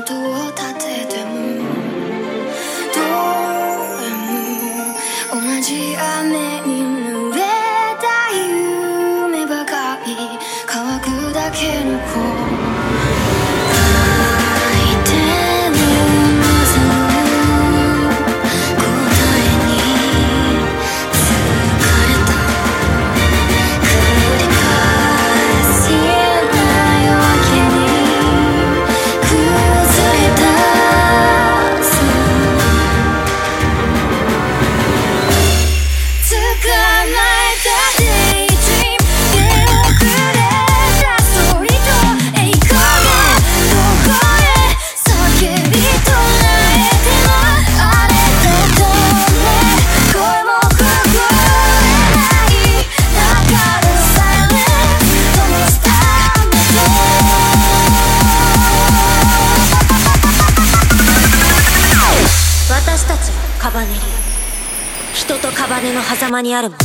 音を立ててもども同じ雨束ねる人とカバネの狭間にあるもの